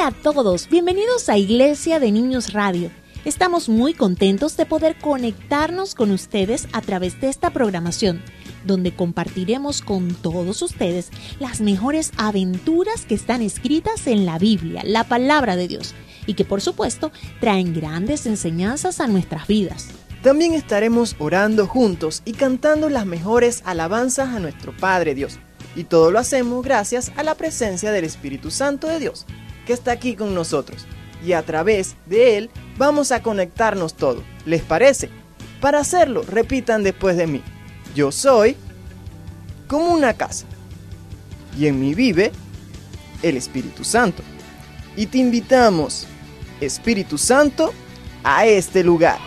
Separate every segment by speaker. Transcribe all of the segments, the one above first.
Speaker 1: Hola a todos, bienvenidos a Iglesia de Niños Radio. Estamos muy contentos de poder conectarnos con ustedes a través de esta programación, donde compartiremos con todos ustedes las mejores aventuras que están escritas en la Biblia, la palabra de Dios, y que por supuesto traen grandes enseñanzas a nuestras vidas.
Speaker 2: También estaremos orando juntos y cantando las mejores alabanzas a nuestro Padre Dios. Y todo lo hacemos gracias a la presencia del Espíritu Santo de Dios que está aquí con nosotros. Y a través de él vamos a conectarnos todo. ¿Les parece? Para hacerlo, repitan después de mí. Yo soy como una casa. Y en mí vive el Espíritu Santo. Y te invitamos, Espíritu Santo, a este lugar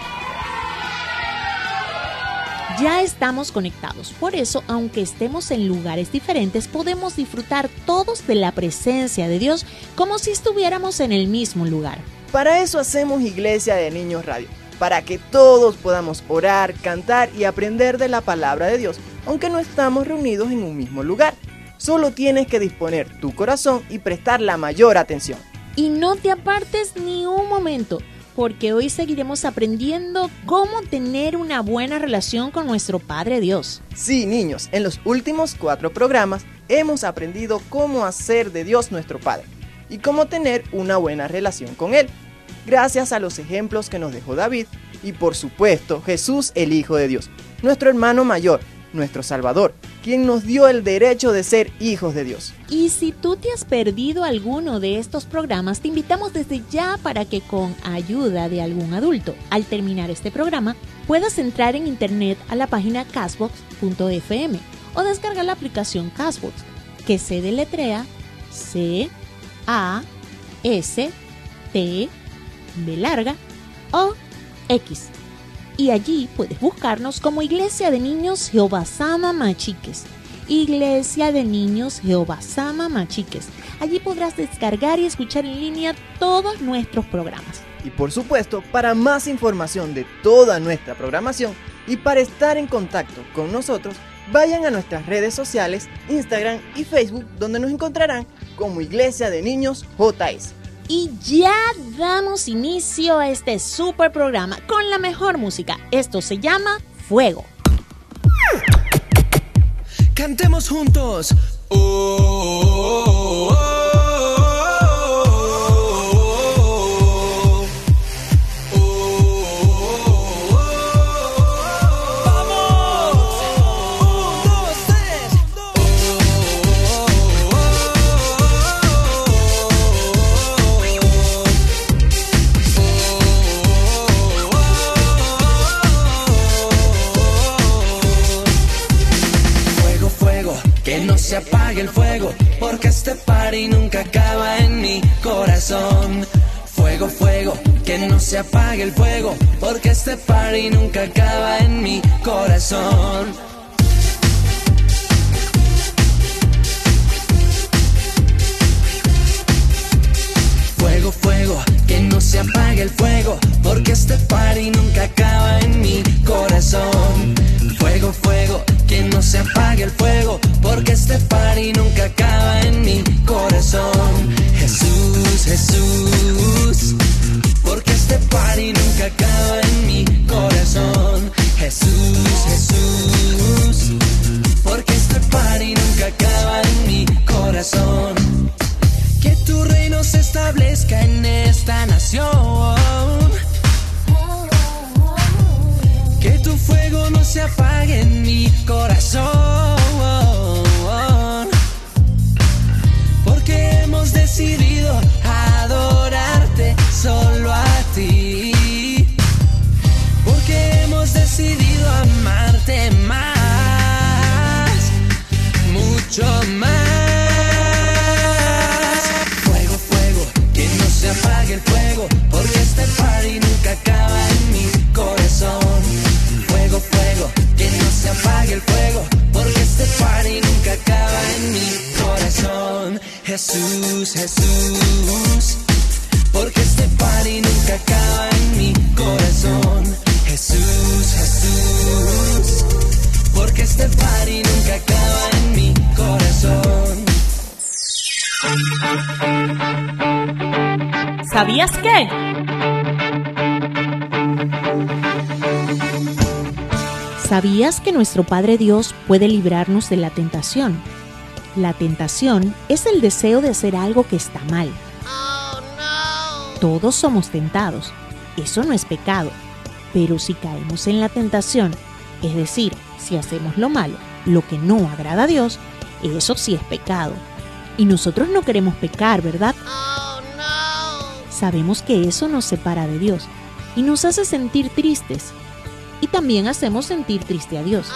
Speaker 1: ya estamos conectados. Por eso, aunque estemos en lugares diferentes, podemos disfrutar todos de la presencia de Dios como si estuviéramos en el mismo lugar.
Speaker 2: Para eso hacemos Iglesia de Niños Radio, para que todos podamos orar, cantar y aprender de la palabra de Dios, aunque no estamos reunidos en un mismo lugar. Solo tienes que disponer tu corazón y prestar la mayor atención.
Speaker 1: Y no te apartes ni un momento porque hoy seguiremos aprendiendo cómo tener una buena relación con nuestro Padre Dios.
Speaker 2: Sí, niños, en los últimos cuatro programas hemos aprendido cómo hacer de Dios nuestro Padre y cómo tener una buena relación con Él, gracias a los ejemplos que nos dejó David y por supuesto Jesús el Hijo de Dios, nuestro hermano mayor, nuestro Salvador, quien nos dio el derecho de ser hijos de Dios.
Speaker 1: Y si tú te has perdido alguno de estos programas, te invitamos desde ya para que con ayuda de algún adulto, al terminar este programa, puedas entrar en internet a la página casbox.fm o descargar la aplicación Casbox, que se deletrea C A S T B larga O X y allí puedes buscarnos como Iglesia de Niños Jehová Sama Machiques. Iglesia de Niños Jehová Sama Machiques. Allí podrás descargar y escuchar en línea todos nuestros programas.
Speaker 2: Y por supuesto, para más información de toda nuestra programación y para estar en contacto con nosotros, vayan a nuestras redes sociales, Instagram y Facebook, donde nos encontrarán como Iglesia de Niños JS.
Speaker 1: Y ya damos inicio a este super programa con la mejor música. Esto se llama Fuego.
Speaker 3: Cantemos juntos. Oh, oh, oh, se apague el fuego, porque este party nunca acaba en mi corazón. Fuego, fuego, que no se apague el fuego, porque este party nunca acaba en mi corazón. se apague el fuego, porque este party nunca acaba en mi corazón. Fuego, fuego, que no se apague el fuego, porque este party nunca acaba en mi corazón. Jesús, Jesús, porque este party nunca acaba en mi corazón. Jesús, Jesús, porque este party nunca acaba en mi corazón. Que tu reino se establezca en esta nación. Que tu fuego no se apague en mi corazón. Porque hemos decidido adorarte solo a ti. Porque hemos decidido amarte más, mucho más. Se apague el fuego, porque este party nunca acaba en mi corazón. Jesús, Jesús, porque este party nunca acaba en mi corazón. Jesús, Jesús, porque este party nunca acaba en mi corazón.
Speaker 1: ¿Sabías qué? ¿Sabías que nuestro Padre Dios puede librarnos de la tentación? La tentación es el deseo de hacer algo que está mal. Todos somos tentados. Eso no es pecado. Pero si caemos en la tentación, es decir, si hacemos lo malo, lo que no agrada a Dios, eso sí es pecado. Y nosotros no queremos pecar, ¿verdad? Sabemos que eso nos separa de Dios y nos hace sentir tristes. Y también hacemos sentir triste a Dios.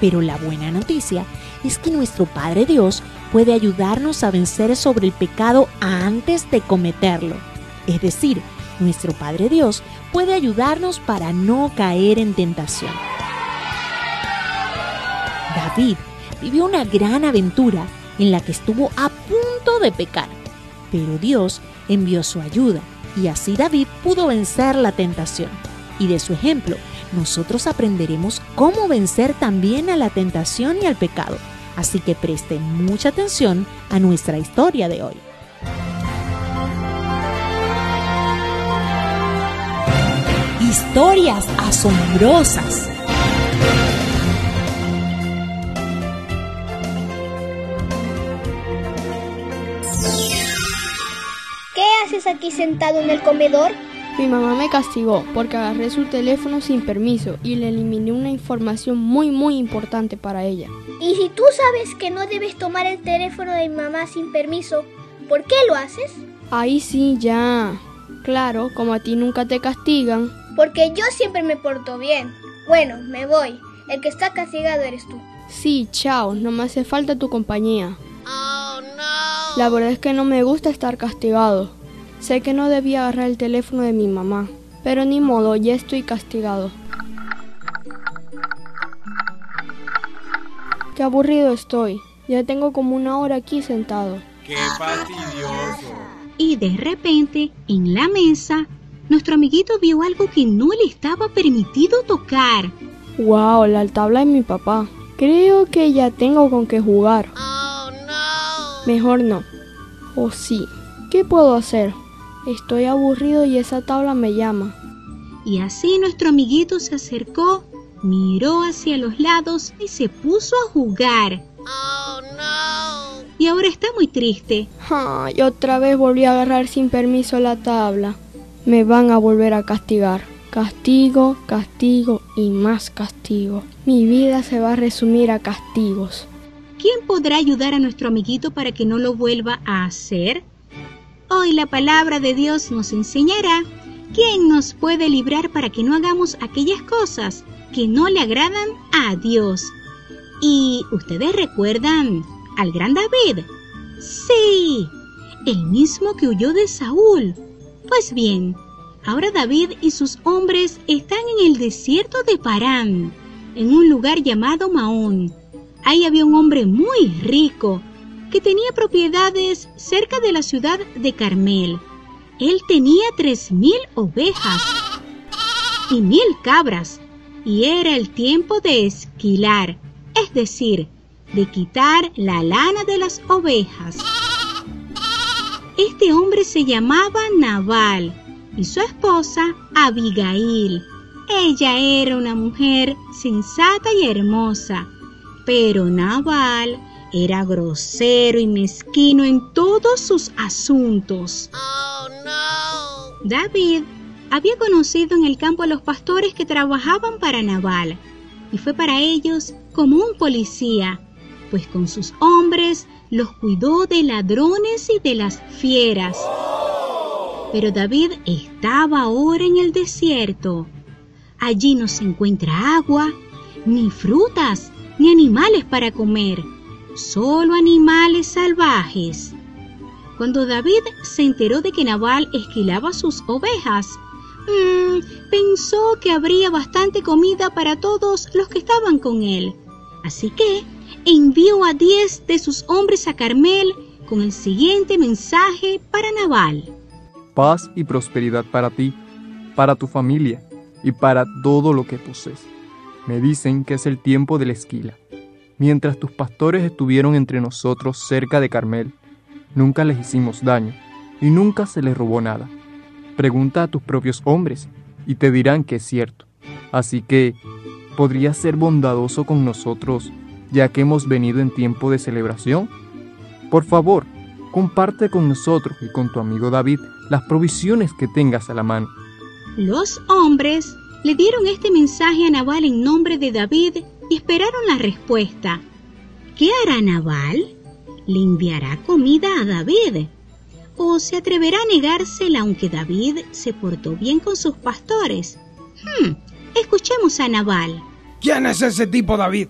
Speaker 1: Pero la buena noticia es que nuestro Padre Dios puede ayudarnos a vencer sobre el pecado antes de cometerlo. Es decir, nuestro Padre Dios puede ayudarnos para no caer en tentación. David vivió una gran aventura en la que estuvo a punto de pecar, pero Dios envió su ayuda y así David pudo vencer la tentación. Y de su ejemplo, nosotros aprenderemos cómo vencer también a la tentación y al pecado. Así que presten mucha atención a nuestra historia de hoy. Historias asombrosas.
Speaker 4: ¿Qué haces aquí sentado en el comedor?
Speaker 5: Mi mamá me castigó porque agarré su teléfono sin permiso y le eliminé una información muy muy importante para ella.
Speaker 4: Y si tú sabes que no debes tomar el teléfono de mi mamá sin permiso, ¿por qué lo haces?
Speaker 5: Ahí sí, ya. Claro, como a ti nunca te castigan.
Speaker 4: Porque yo siempre me porto bien. Bueno, me voy. El que está castigado eres tú.
Speaker 5: Sí, chao, no me hace falta tu compañía. La verdad es que no me gusta estar castigado. Sé que no debía agarrar el teléfono de mi mamá, pero ni modo, ya estoy castigado. Qué aburrido estoy. Ya tengo como una hora aquí sentado.
Speaker 6: ¡Qué fastidioso!
Speaker 7: Y de repente, en la mesa, nuestro amiguito vio algo que no le estaba permitido tocar.
Speaker 5: Wow, la tabla de mi papá. Creo que ya tengo con qué jugar. Mejor no. O sí. ¿Qué puedo hacer? Estoy aburrido y esa tabla me llama.
Speaker 7: Y así nuestro amiguito se acercó, miró hacia los lados y se puso a jugar. Y ahora está muy triste.
Speaker 5: Ay, otra vez volví a agarrar sin permiso la tabla. Me van a volver a castigar. Castigo, castigo y más castigo. Mi vida se va a resumir a castigos.
Speaker 7: ¿Quién podrá ayudar a nuestro amiguito para que no lo vuelva a hacer? Hoy la palabra de Dios nos enseñará quién nos puede librar para que no hagamos aquellas cosas que no le agradan a Dios. ¿Y ustedes recuerdan al gran David? Sí, el mismo que huyó de Saúl. Pues bien, ahora David y sus hombres están en el desierto de Parán, en un lugar llamado Maón. Ahí había un hombre muy rico que tenía propiedades cerca de la ciudad de Carmel. Él tenía tres mil ovejas y mil cabras, y era el tiempo de esquilar, es decir, de quitar la lana de las ovejas. Este hombre se llamaba Nabal y su esposa Abigail. Ella era una mujer sensata y hermosa, pero Nabal era grosero y mezquino en todos sus asuntos. David había conocido en el campo a los pastores que trabajaban para Nabal y fue para ellos como un policía, pues con sus hombres los cuidó de ladrones y de las fieras. Pero David estaba ahora en el desierto. Allí no se encuentra agua, ni frutas, ni animales para comer, solo animales salvajes. Cuando David se enteró de que Nabal esquilaba sus ovejas, mmm, pensó que habría bastante comida para todos los que estaban con él. Así que envió a diez de sus hombres a Carmel con el siguiente mensaje para Nabal.
Speaker 8: Paz y prosperidad para ti, para tu familia y para todo lo que posees. Me dicen que es el tiempo de la esquila. Mientras tus pastores estuvieron entre nosotros cerca de Carmel, nunca les hicimos daño y nunca se les robó nada. Pregunta a tus propios hombres y te dirán que es cierto. Así que, ¿podrías ser bondadoso con nosotros ya que hemos venido en tiempo de celebración? Por favor, comparte con nosotros y con tu amigo David las provisiones que tengas a la mano.
Speaker 7: Los hombres le dieron este mensaje a Nabal en nombre de David esperaron la respuesta. ¿Qué hará Nabal? ¿Le enviará comida a David? ¿O se atreverá a negársela aunque David se portó bien con sus pastores? Hmm, escuchemos a Nabal.
Speaker 9: ¿Quién es ese tipo David?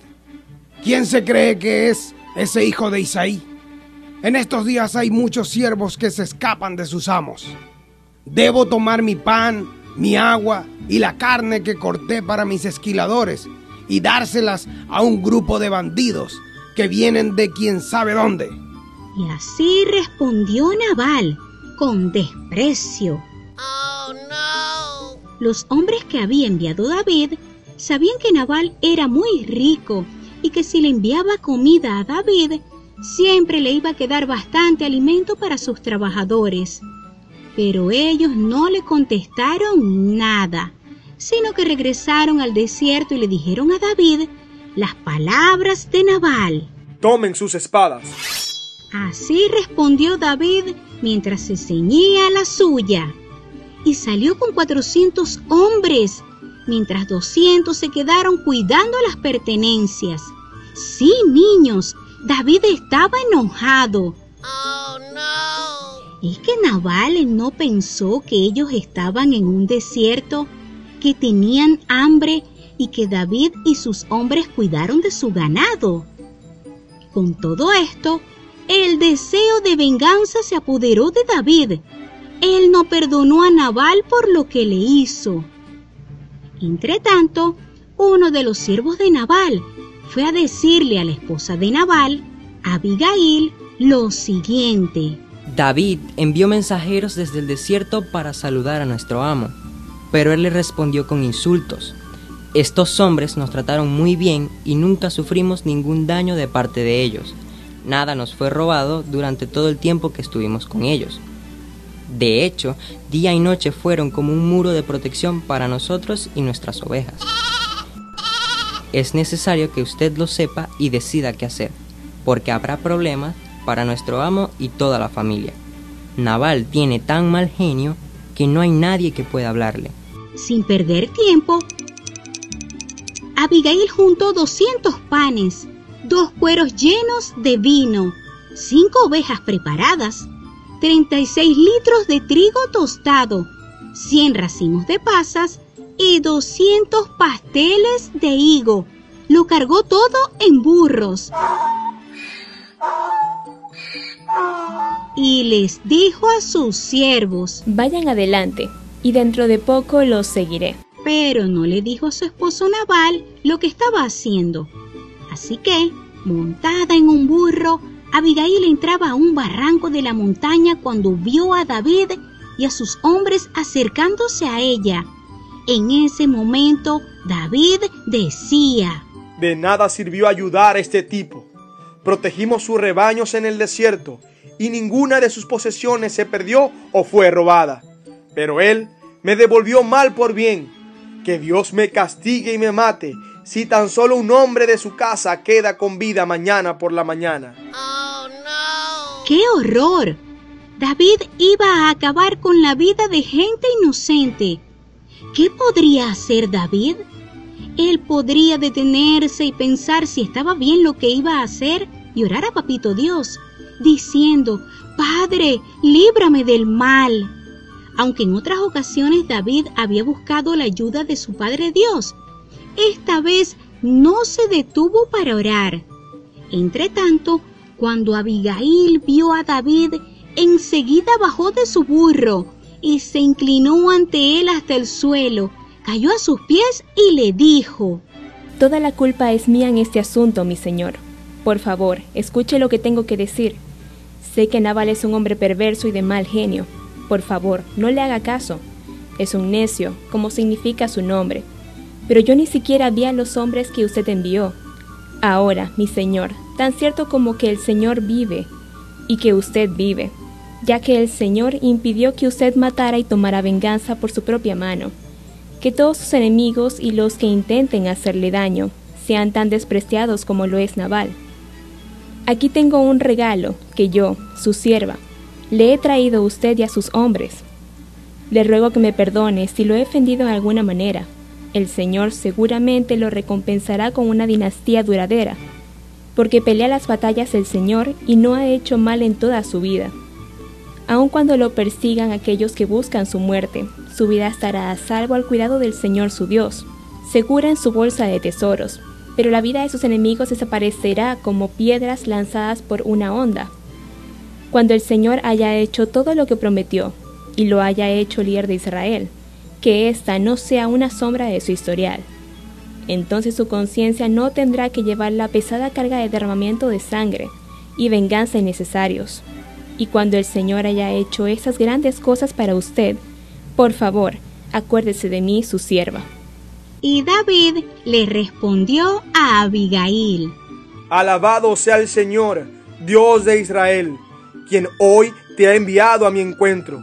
Speaker 9: ¿Quién se cree que es ese hijo de Isaí? En estos días hay muchos siervos que se escapan de sus amos. Debo tomar mi pan, mi agua y la carne que corté para mis esquiladores y dárselas a un grupo de bandidos que vienen de quién sabe dónde.
Speaker 7: Y así respondió Nabal con desprecio. Oh, no. Los hombres que había enviado David sabían que Nabal era muy rico y que si le enviaba comida a David, siempre le iba a quedar bastante alimento para sus trabajadores. Pero ellos no le contestaron nada, sino que regresaron al desierto y le dijeron a David las palabras de Nabal.
Speaker 6: Tomen sus espadas.
Speaker 7: Así respondió David mientras se ceñía la suya. Y salió con cuatrocientos hombres, mientras doscientos se quedaron cuidando las pertenencias. Sí, niños, David estaba enojado. Oh, no. ¿Es que Nabal no pensó que ellos estaban en un desierto, que tenían hambre y que David y sus hombres cuidaron de su ganado? Con todo esto, el deseo de venganza se apoderó de David. Él no perdonó a Nabal por lo que le hizo. Entretanto, uno de los siervos de Nabal fue a decirle a la esposa de Nabal, Abigail, lo siguiente.
Speaker 10: David envió mensajeros desde el desierto para saludar a nuestro amo, pero él le respondió con insultos. Estos hombres nos trataron muy bien y nunca sufrimos ningún daño de parte de ellos nada nos fue robado durante todo el tiempo que estuvimos con ellos. De hecho, día y noche fueron como un muro de protección para nosotros y nuestras ovejas. Es necesario que usted lo sepa y decida qué hacer, porque habrá problemas para nuestro amo y toda la familia. Naval tiene tan mal genio que no hay nadie que pueda hablarle.
Speaker 7: Sin perder tiempo, Abigail juntó 200 panes dos cueros llenos de vino, cinco ovejas preparadas, 36 litros de trigo tostado, 100 racimos de pasas y 200 pasteles de higo. Lo cargó todo en burros. Y les dijo a sus siervos,
Speaker 11: Vayan adelante, y dentro de poco los seguiré.
Speaker 7: Pero no le dijo a su esposo Naval lo que estaba haciendo. Así que, montada en un burro, Abigail entraba a un barranco de la montaña cuando vio a David y a sus hombres acercándose a ella. En ese momento, David decía,
Speaker 6: De nada sirvió ayudar a este tipo. Protegimos sus rebaños en el desierto y ninguna de sus posesiones se perdió o fue robada. Pero él me devolvió mal por bien. Que Dios me castigue y me mate si tan solo un hombre de su casa queda con vida mañana por la mañana? Oh,
Speaker 7: no. ¡Qué horror! David iba a acabar con la vida de gente inocente, ¿Qué podría hacer David? Él podría detenerse y pensar si estaba bien lo que iba a hacer y orar a Papito Dios, diciendo, Padre, líbrame del mal. Aunque en otras ocasiones David había buscado la ayuda de su Padre Dios, esta vez no se detuvo para orar. Entretanto, cuando Abigail vio a David, enseguida bajó de su burro y se inclinó ante él hasta el suelo, cayó a sus pies y le dijo,
Speaker 12: Toda la culpa es mía en este asunto, mi señor. Por favor, escuche lo que tengo que decir. Sé que Naval es un hombre perverso y de mal genio. Por favor, no le haga caso. Es un necio, como significa su nombre. Pero yo ni siquiera vi a los hombres que usted envió. Ahora, mi señor, tan cierto como que el Señor vive y que usted vive, ya que el Señor impidió que usted matara y tomara venganza por su propia mano. Que todos sus enemigos y los que intenten hacerle daño sean tan despreciados como lo es Naval. Aquí tengo un regalo que yo, su sierva, le he traído a usted y a sus hombres. Le ruego que me perdone si lo he ofendido en alguna manera. El Señor seguramente lo recompensará con una dinastía duradera, porque pelea las batallas el Señor y no ha hecho mal en toda su vida. Aun cuando lo persigan aquellos que buscan su muerte, su vida estará a salvo al cuidado del Señor su Dios, segura en su bolsa de tesoros, pero la vida de sus enemigos desaparecerá como piedras lanzadas por una onda. Cuando el Señor haya hecho todo lo que prometió, y lo haya hecho líder de Israel, que ésta no sea una sombra de su historial. Entonces su conciencia no tendrá que llevar la pesada carga de derramamiento de sangre y venganza innecesarios. Y cuando el Señor haya hecho esas grandes cosas para usted, por favor, acuérdese de mí, su sierva.
Speaker 7: Y David le respondió a Abigail,
Speaker 6: Alabado sea el Señor, Dios de Israel, quien hoy te ha enviado a mi encuentro.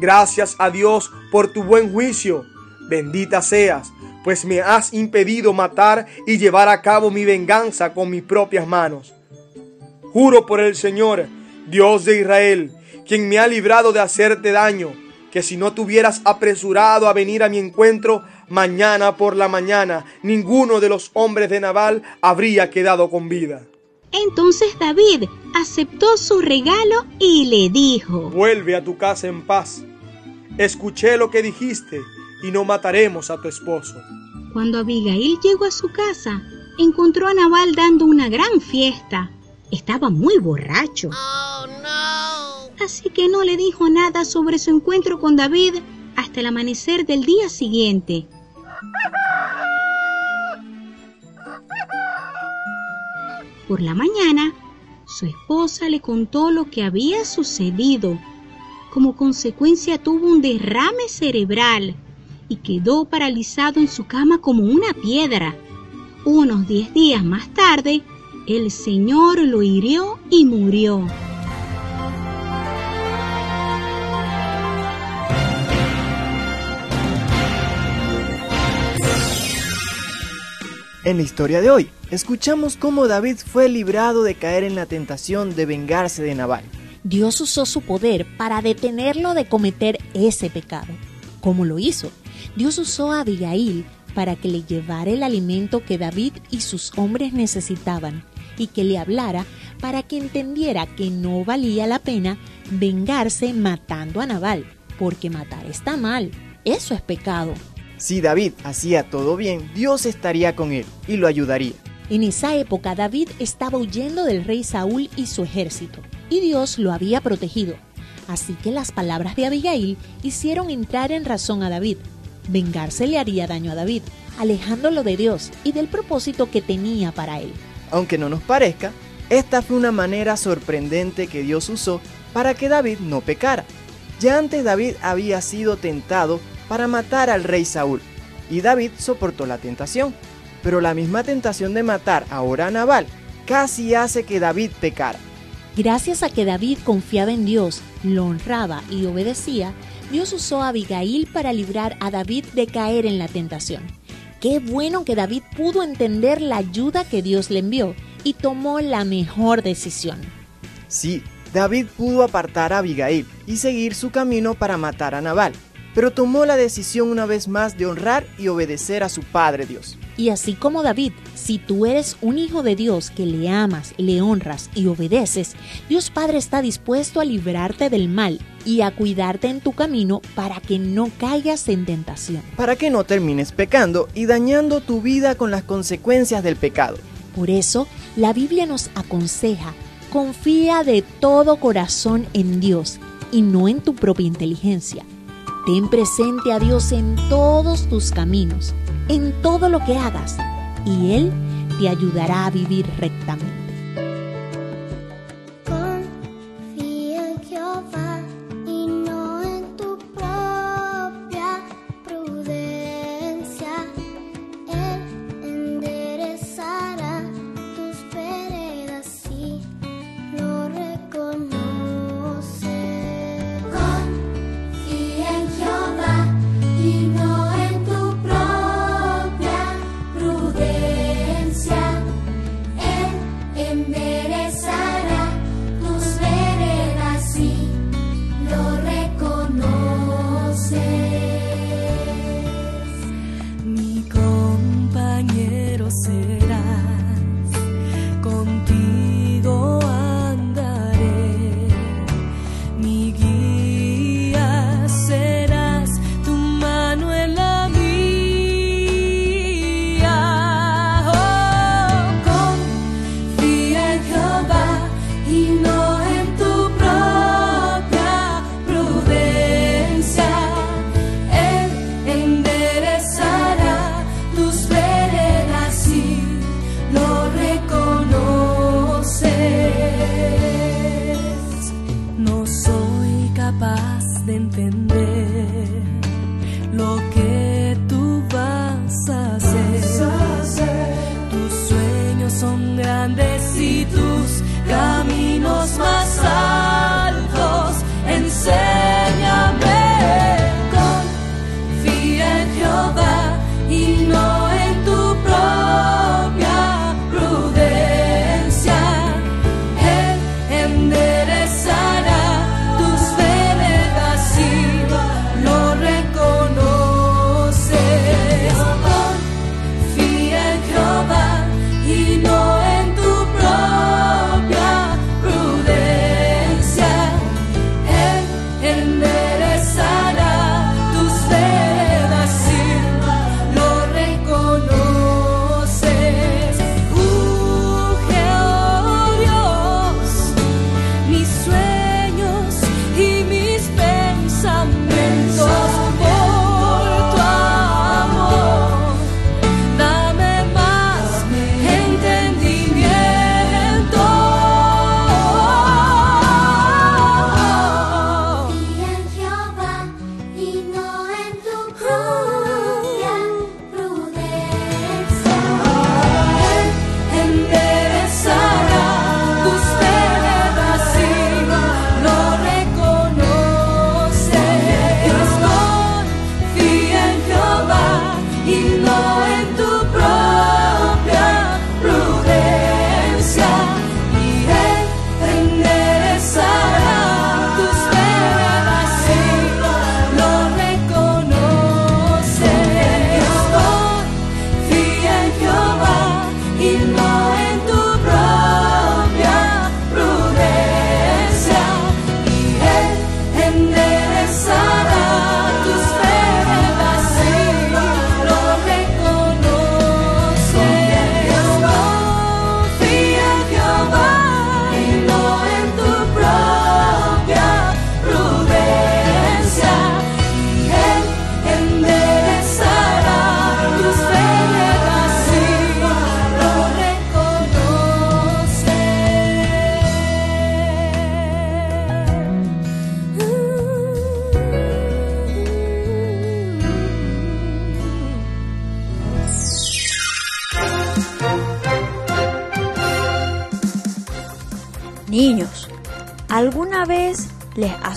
Speaker 6: Gracias a Dios por tu buen juicio. Bendita seas, pues me has impedido matar y llevar a cabo mi venganza con mis propias manos. Juro por el Señor, Dios de Israel, quien me ha librado de hacerte daño, que si no te hubieras apresurado a venir a mi encuentro, mañana por la mañana ninguno de los hombres de Nabal habría quedado con vida.
Speaker 7: Entonces David aceptó su regalo y le dijo,
Speaker 6: Vuelve a tu casa en paz. Escuché lo que dijiste y no mataremos a tu esposo.
Speaker 7: Cuando Abigail llegó a su casa, encontró a Nabal dando una gran fiesta. Estaba muy borracho. Así que no le dijo nada sobre su encuentro con David hasta el amanecer del día siguiente. Por la mañana, su esposa le contó lo que había sucedido. Como consecuencia tuvo un derrame cerebral y quedó paralizado en su cama como una piedra. Unos diez días más tarde, el Señor lo hirió y murió.
Speaker 2: En la historia de hoy, escuchamos cómo David fue librado de caer en la tentación de vengarse de Nabal.
Speaker 1: Dios usó su poder para detenerlo de cometer ese pecado. ¿Cómo lo hizo? Dios usó a Abigail para que le llevara el alimento que David y sus hombres necesitaban y que le hablara para que entendiera que no valía la pena vengarse matando a Nabal, porque matar está mal, eso es pecado.
Speaker 2: Si David hacía todo bien, Dios estaría con él y lo ayudaría.
Speaker 1: En esa época David estaba huyendo del rey Saúl y su ejército, y Dios lo había protegido. Así que las palabras de Abigail hicieron entrar en razón a David. Vengarse le haría daño a David, alejándolo de Dios y del propósito que tenía para él.
Speaker 2: Aunque no nos parezca, esta fue una manera sorprendente que Dios usó para que David no pecara. Ya antes David había sido tentado para matar al rey Saúl, y David soportó la tentación. Pero la misma tentación de matar ahora a Nabal casi hace que David pecara.
Speaker 1: Gracias a que David confiaba en Dios, lo honraba y obedecía, Dios usó a Abigail para librar a David de caer en la tentación. Qué bueno que David pudo entender la ayuda que Dios le envió y tomó la mejor decisión.
Speaker 2: Sí, David pudo apartar a Abigail y seguir su camino para matar a Nabal. Pero tomó la decisión una vez más de honrar y obedecer a su Padre Dios.
Speaker 13: Y así como David, si tú eres un hijo de Dios que le amas, le honras y obedeces, Dios Padre está dispuesto a librarte del mal y a cuidarte en tu camino para que no caigas en tentación.
Speaker 2: Para que no termines pecando y dañando tu vida con las consecuencias del pecado.
Speaker 13: Por eso, la Biblia nos aconseja, confía de todo corazón en Dios y no en tu propia inteligencia. Ten presente a Dios en todos tus caminos en todo lo que hagas y Él te ayudará a vivir rectamente.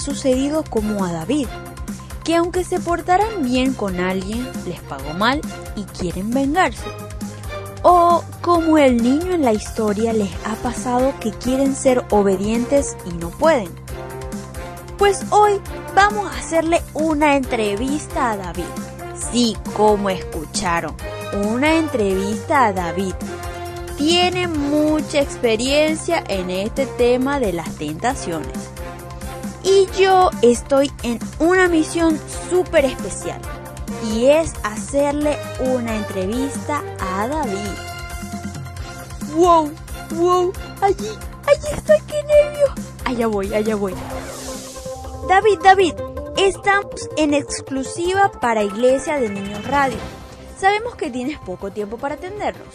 Speaker 14: Sucedido como a David? Que aunque se portaran bien con alguien, les pagó mal y quieren vengarse. O como el niño en la historia les ha pasado que quieren ser obedientes y no pueden. Pues hoy vamos a hacerle una entrevista a David. Sí, como escucharon, una entrevista a David. Tiene mucha experiencia en este tema de las tentaciones. Y yo estoy en una misión súper especial. Y es hacerle una entrevista a David. ¡Wow! ¡Wow! Allí, allí estoy, qué nervio. Allá voy, allá voy. David, David, estamos en exclusiva para Iglesia de Niños Radio. Sabemos que tienes poco tiempo para atendernos,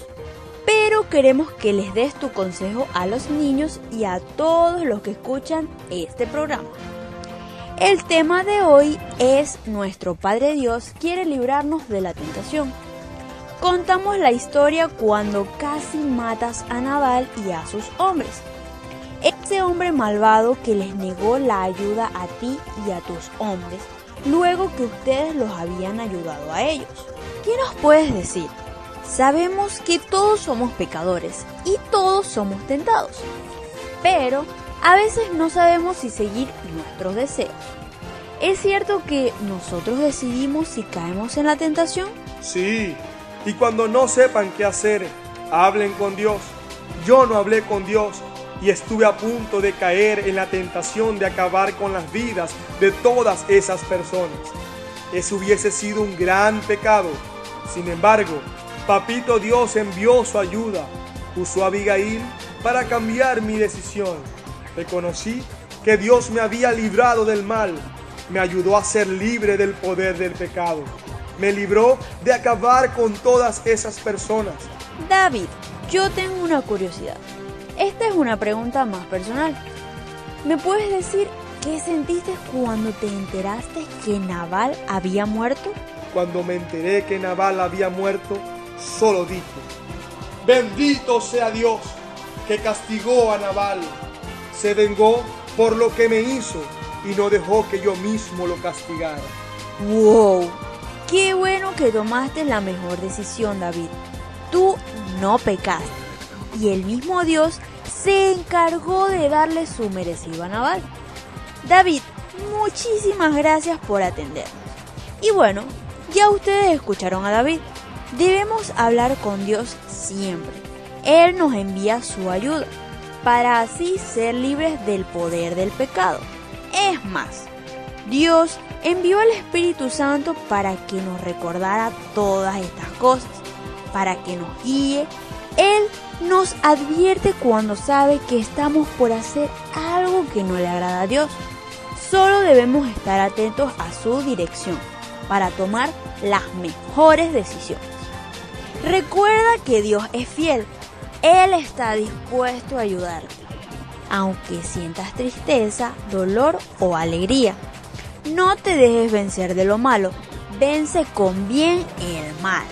Speaker 14: queremos que les des tu consejo a los niños y a todos los que escuchan este programa. El tema de hoy es Nuestro Padre Dios quiere librarnos de la tentación. Contamos la historia cuando casi matas a Nabal y a sus hombres. Ese hombre malvado que les negó la ayuda a ti y a tus hombres, luego que ustedes los habían ayudado a ellos. ¿Qué nos puedes decir? Sabemos que todos somos pecadores y todos somos tentados, pero a veces no sabemos si seguir nuestros deseos. ¿Es cierto que nosotros decidimos si caemos en la tentación?
Speaker 6: Sí, y cuando no sepan qué hacer, hablen con Dios. Yo no hablé con Dios y estuve a punto de caer en la tentación de acabar con las vidas de todas esas personas. Eso hubiese sido un gran pecado. Sin embargo, Papito Dios envió su ayuda, usó a Abigail para cambiar mi decisión. Reconocí que Dios me había librado del mal, me ayudó a ser libre del poder del pecado, me libró de acabar con todas esas personas.
Speaker 14: David, yo tengo una curiosidad. Esta es una pregunta más personal. ¿Me puedes decir qué sentiste cuando te enteraste que Naval había muerto?
Speaker 6: Cuando me enteré que Naval había muerto, solo dije, bendito sea Dios que castigó a Naval, se vengó por lo que me hizo y no dejó que yo mismo lo castigara.
Speaker 14: ¡Wow! Qué bueno que tomaste la mejor decisión, David. Tú no pecaste y el mismo Dios se encargó de darle su merecido a Naval. David, muchísimas gracias por atendernos. Y bueno, ya ustedes escucharon a David. Debemos hablar con Dios siempre. Él nos envía su ayuda para así ser libres del poder del pecado. Es más, Dios envió al Espíritu Santo para que nos recordara todas estas cosas, para que nos guíe. Él nos advierte cuando sabe que estamos por hacer algo que no le agrada a Dios. Solo debemos estar atentos a su dirección para tomar las mejores decisiones. Recuerda que Dios es fiel. Él está dispuesto a ayudarte, aunque sientas tristeza, dolor o alegría. No te dejes vencer de lo malo, vence con bien el mal.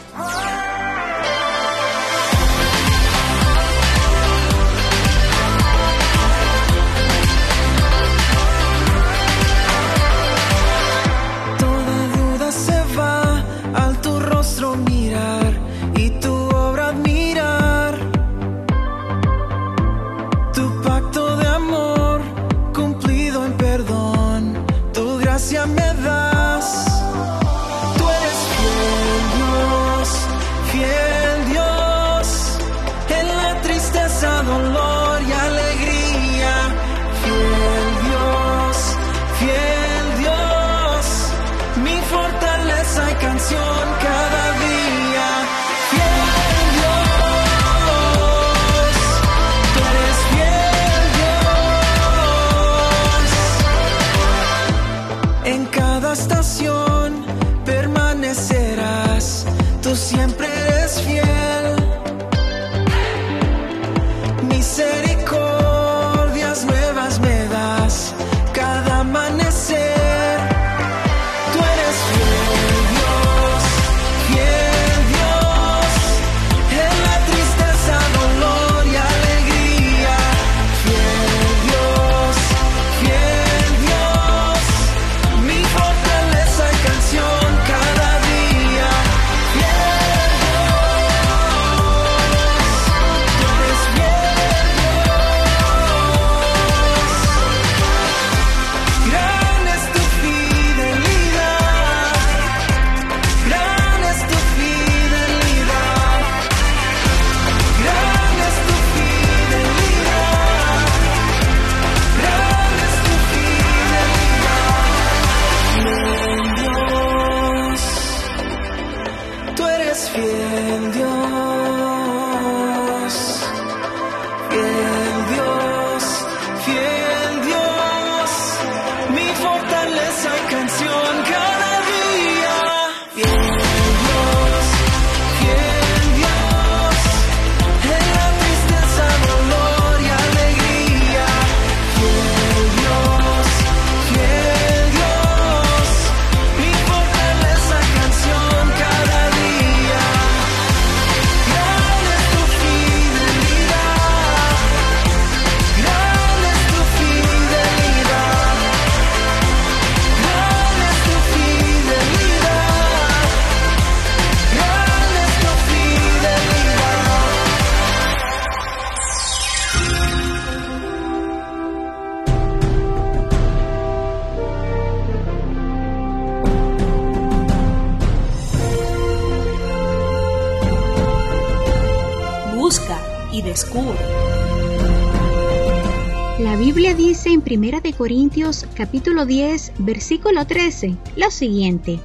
Speaker 7: 1 de Corintios capítulo 10, versículo 13, lo siguiente: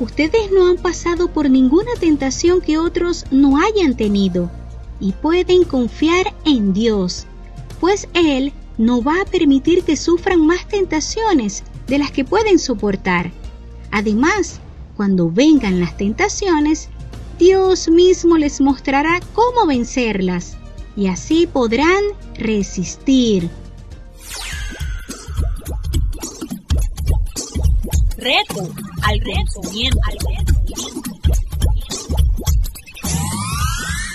Speaker 7: Ustedes no han pasado por ninguna tentación que otros no hayan tenido y pueden confiar en Dios, pues Él no va a permitir que sufran más tentaciones de las que pueden soportar. Además, cuando vengan las tentaciones, Dios mismo les mostrará cómo vencerlas y así podrán resistir.
Speaker 1: Reto al conocimiento.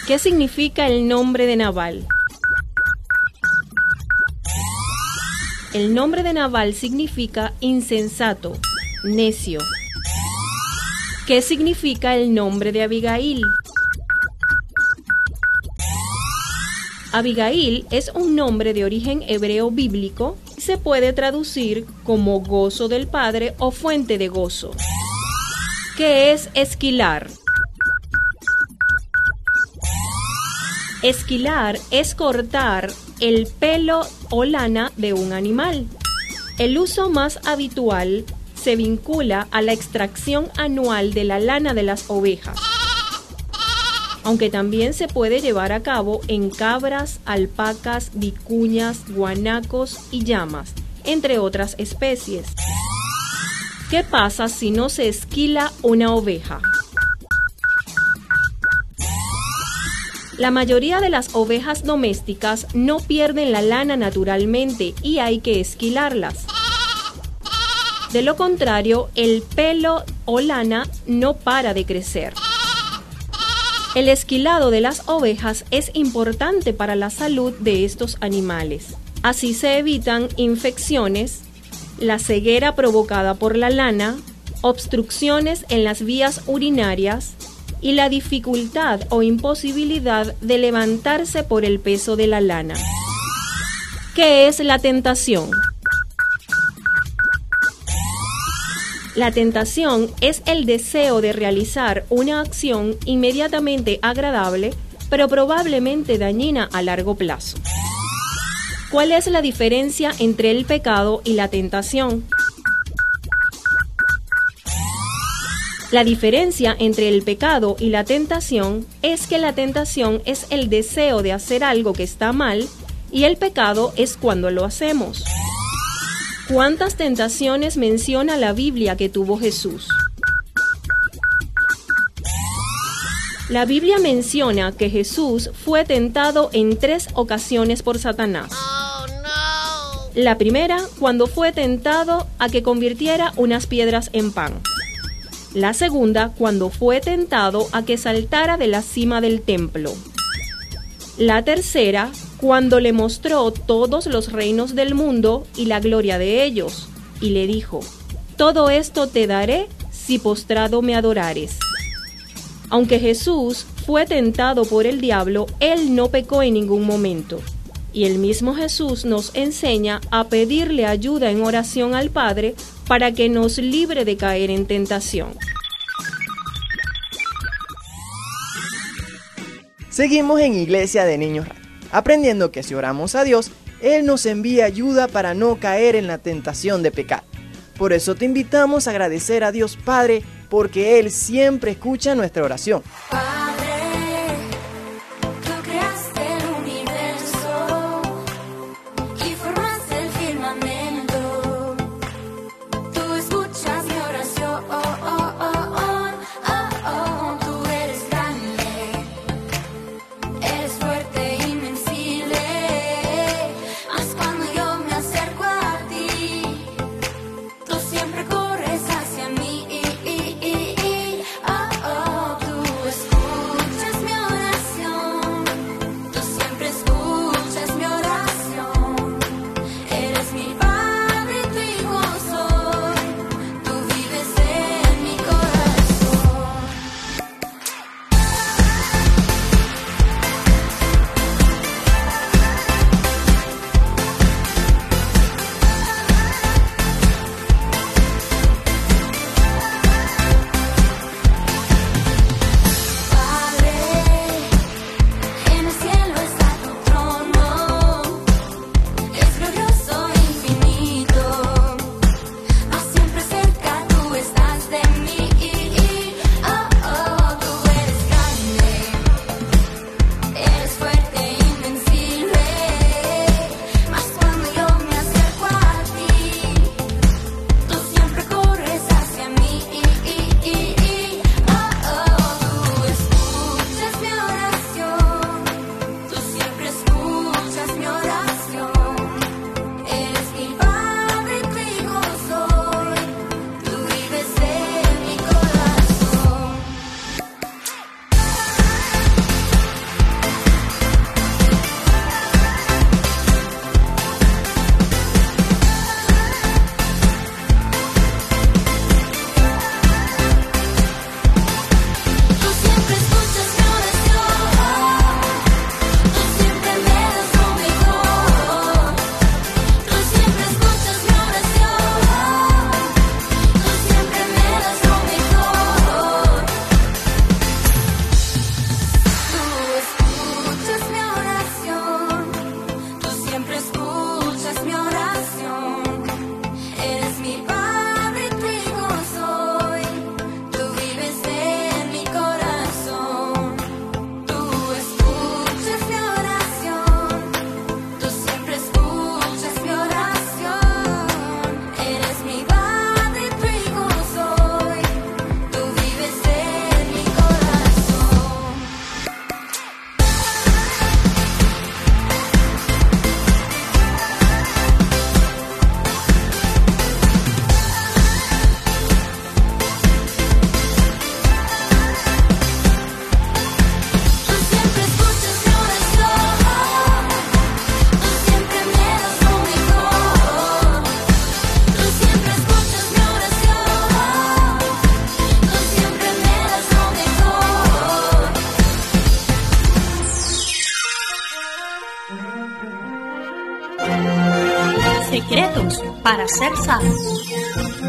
Speaker 11: ¿Qué significa el nombre de Naval? El nombre de Naval significa insensato, necio. ¿Qué significa el nombre de Abigail? Abigail es un nombre de origen hebreo bíblico se puede traducir como gozo del Padre o fuente de gozo. ¿Qué es esquilar? Esquilar es cortar el pelo o lana de un animal. El uso más habitual se vincula a la extracción anual de la lana de las ovejas, aunque también se puede llevar a cabo en cabras, alpacas, vicuñas, guanacos y llamas, entre otras especies. ¿Qué pasa si no se esquila una oveja? La mayoría de las ovejas domésticas no pierden la lana naturalmente y hay que esquilarlas. De lo contrario, el pelo o lana no para de crecer. El esquilado de las ovejas es importante para la salud de estos animales. Así se evitan infecciones, la ceguera provocada por la lana, obstrucciones en las vías urinarias y la dificultad o imposibilidad de levantarse por el peso de la lana. ¿Qué es la tentación? La tentación es el deseo de realizar una acción inmediatamente agradable, pero probablemente dañina a largo plazo. ¿Cuál es la diferencia entre el pecado y la tentación? La diferencia entre el pecado y la tentación es que la tentación es el deseo de hacer algo que está mal y el pecado es cuando lo hacemos. ¿Cuántas tentaciones menciona la Biblia que tuvo Jesús? La Biblia menciona que Jesús fue tentado en tres ocasiones por Satanás. La primera, cuando fue tentado a que convirtiera unas piedras en pan. La segunda, cuando fue tentado a que saltara de la cima del templo. La tercera, cuando le mostró todos los reinos del mundo y la gloria de ellos, y le dijo, Todo esto te daré si postrado me adorares. Aunque Jesús fue tentado por el diablo, él no pecó en ningún momento. Y el mismo Jesús nos enseña a pedirle ayuda en oración al Padre para que nos libre de caer en tentación.
Speaker 2: Seguimos en Iglesia de Niños Radio, aprendiendo que si oramos a Dios, Él nos envía ayuda para no caer en la tentación de pecar. Por eso te invitamos a agradecer a Dios Padre
Speaker 15: porque Él siempre escucha nuestra oración.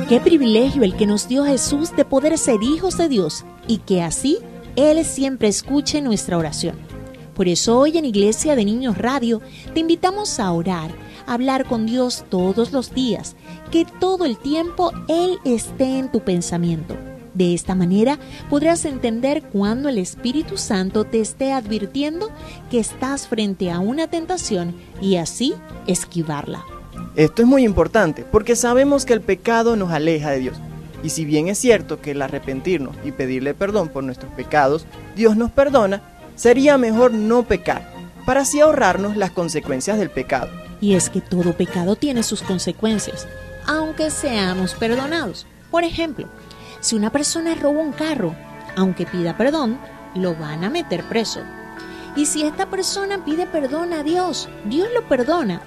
Speaker 1: Qué privilegio el que nos dio Jesús de poder ser hijos de Dios y que así Él siempre escuche nuestra oración. Por eso hoy en Iglesia de Niños Radio te invitamos a orar, a hablar con Dios todos los días, que todo el tiempo Él esté en tu pensamiento. De esta manera podrás entender cuando el Espíritu Santo te esté advirtiendo que estás frente a una tentación y así esquivarla.
Speaker 15: Esto es muy importante porque sabemos que el pecado nos aleja de Dios. Y si bien es cierto que el arrepentirnos y pedirle perdón por nuestros pecados, Dios nos perdona, sería mejor no pecar, para así ahorrarnos las consecuencias del pecado.
Speaker 1: Y es que todo pecado tiene sus consecuencias, aunque seamos perdonados. Por ejemplo, si una persona roba un carro, aunque pida perdón, lo van a meter preso. Y si esta persona pide perdón a Dios, Dios lo perdona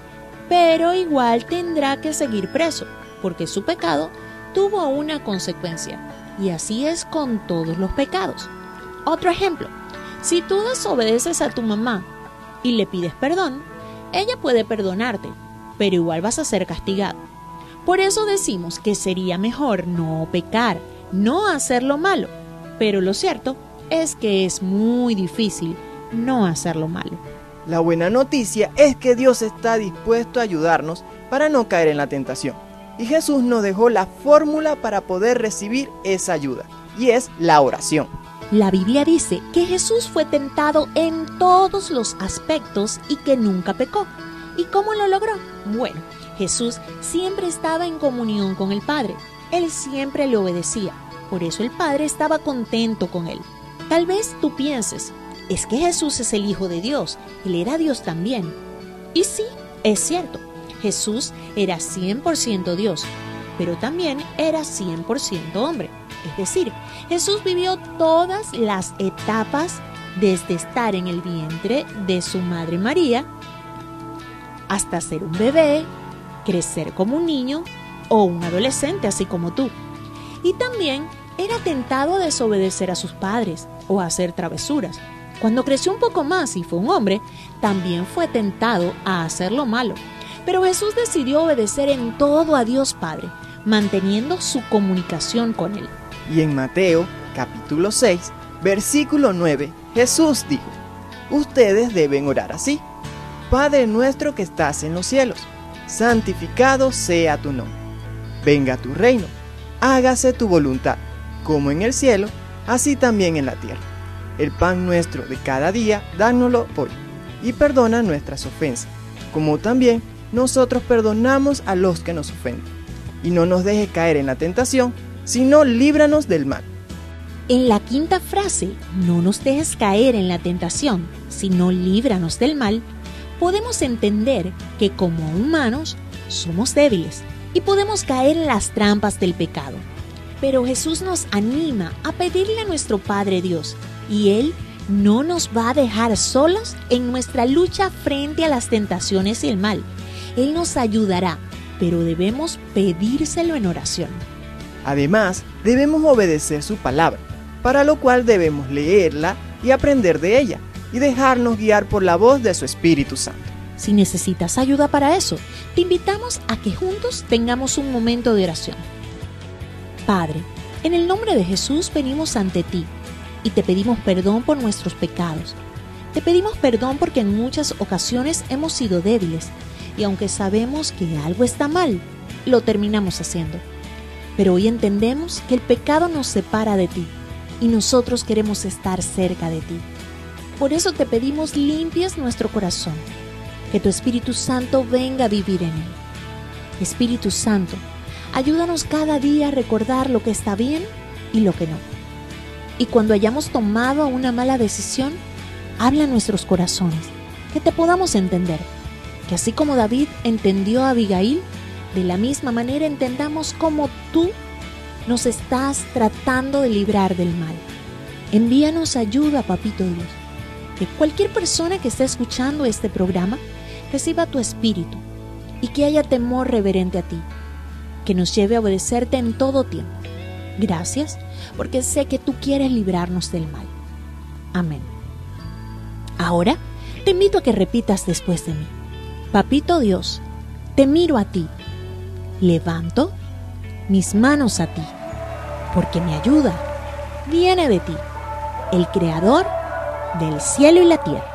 Speaker 1: pero igual tendrá que seguir preso, porque su pecado tuvo una consecuencia, y así es con todos los pecados. Otro ejemplo, si tú desobedeces a tu mamá y le pides perdón, ella puede perdonarte, pero igual vas a ser castigado. Por eso decimos que sería mejor no pecar, no hacer lo malo, pero lo cierto es que es muy difícil no hacer lo malo.
Speaker 15: La buena noticia es que Dios está dispuesto a ayudarnos para no caer en la tentación. Y Jesús nos dejó la fórmula para poder recibir esa ayuda.
Speaker 2: y es la oración.
Speaker 1: La Biblia dice que Jesús fue tentado en todos los aspectos y que nunca pecó. ¿Y cómo lo logró? Bueno, Jesús siempre estaba en comunión con el Padre. Él siempre le obedecía. Por eso el Padre estaba contento con él. Tal vez tú pienses, es que Jesús es el Hijo de Dios. Él era Dios también. Y sí, es cierto. Jesús era 100% Dios, pero también era 100% hombre. Es decir, Jesús vivió todas las etapas desde estar en el vientre de su madre María hasta ser un bebé, crecer como un niño o un adolescente así como tú. Y también era tentado a desobedecer a sus padres o a hacer travesuras. Cuando creció un poco más y fue un hombre, también fue tentado a hacer lo malo. Pero Jesús decidió obedecer en todo a Dios Padre, manteniendo su comunicación con Él.
Speaker 2: Y en Mateo capítulo 6, versículo 9, Jesús dijo, ustedes deben orar así. Padre nuestro que estás en los cielos, santificado sea tu nombre. Venga tu reino, hágase tu voluntad, como en el cielo, así también en la tierra. El pan nuestro de cada día, dánoslo hoy, y perdona nuestras ofensas, como también nosotros perdonamos a los que nos ofenden. Y no nos deje caer en la tentación, sino líbranos del mal.
Speaker 1: En la quinta frase, no nos dejes caer en la tentación, sino líbranos del mal, podemos entender que como humanos somos débiles y podemos caer en las trampas del pecado. Pero Jesús nos anima a pedirle a nuestro Padre Dios y Él no nos va a dejar solos en nuestra lucha frente a las tentaciones y el mal. Él nos ayudará, pero debemos pedírselo en oración.
Speaker 2: Además, debemos obedecer su palabra, para lo cual debemos leerla y aprender de ella, y dejarnos guiar por la voz de su Espíritu Santo.
Speaker 1: Si necesitas ayuda para eso, te invitamos a que juntos tengamos un momento de oración. Padre, en el nombre de Jesús venimos ante ti y te pedimos perdón por nuestros pecados. Te pedimos perdón porque en muchas ocasiones hemos sido débiles y aunque sabemos que algo está mal, lo terminamos haciendo. Pero hoy entendemos que el pecado nos separa de ti y nosotros queremos estar cerca de ti. Por eso te pedimos limpies nuestro corazón, que tu Espíritu Santo venga a vivir en él. Espíritu Santo, ayúdanos cada día a recordar lo que está bien y lo que no. Y cuando hayamos tomado una mala decisión, habla nuestros corazones, que te podamos entender, que así como David entendió a Abigail, de la misma manera entendamos cómo tú nos estás tratando de librar del mal. Envíanos ayuda, Papito Dios. Que cualquier persona que esté escuchando este programa reciba tu espíritu y que haya temor reverente a ti, que nos lleve a obedecerte en todo tiempo. Gracias, porque sé que tú quieres librarnos del mal. Amén. Ahora te invito a que repitas después de mí. Papito Dios, te miro a ti levanto mis manos a ti, porque mi ayuda viene de ti, el Creador del cielo y la tierra.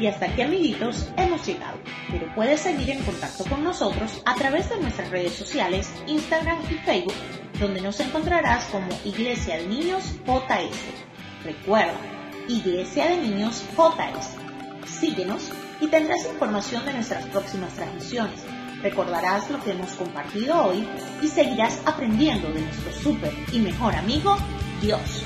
Speaker 16: Y hasta aquí, amiguitos, hemos llegado. Pero puedes seguir en contacto con nosotros a través de nuestras redes sociales, Instagram y Facebook, donde nos encontrarás como Iglesia de Niños JS. Recuerda, Iglesia de Niños JS. Síguenos y tendrás información de nuestras próximas transmisiones. Recordarás lo que hemos compartido hoy y seguirás aprendiendo de nuestro súper y mejor amigo, Dios.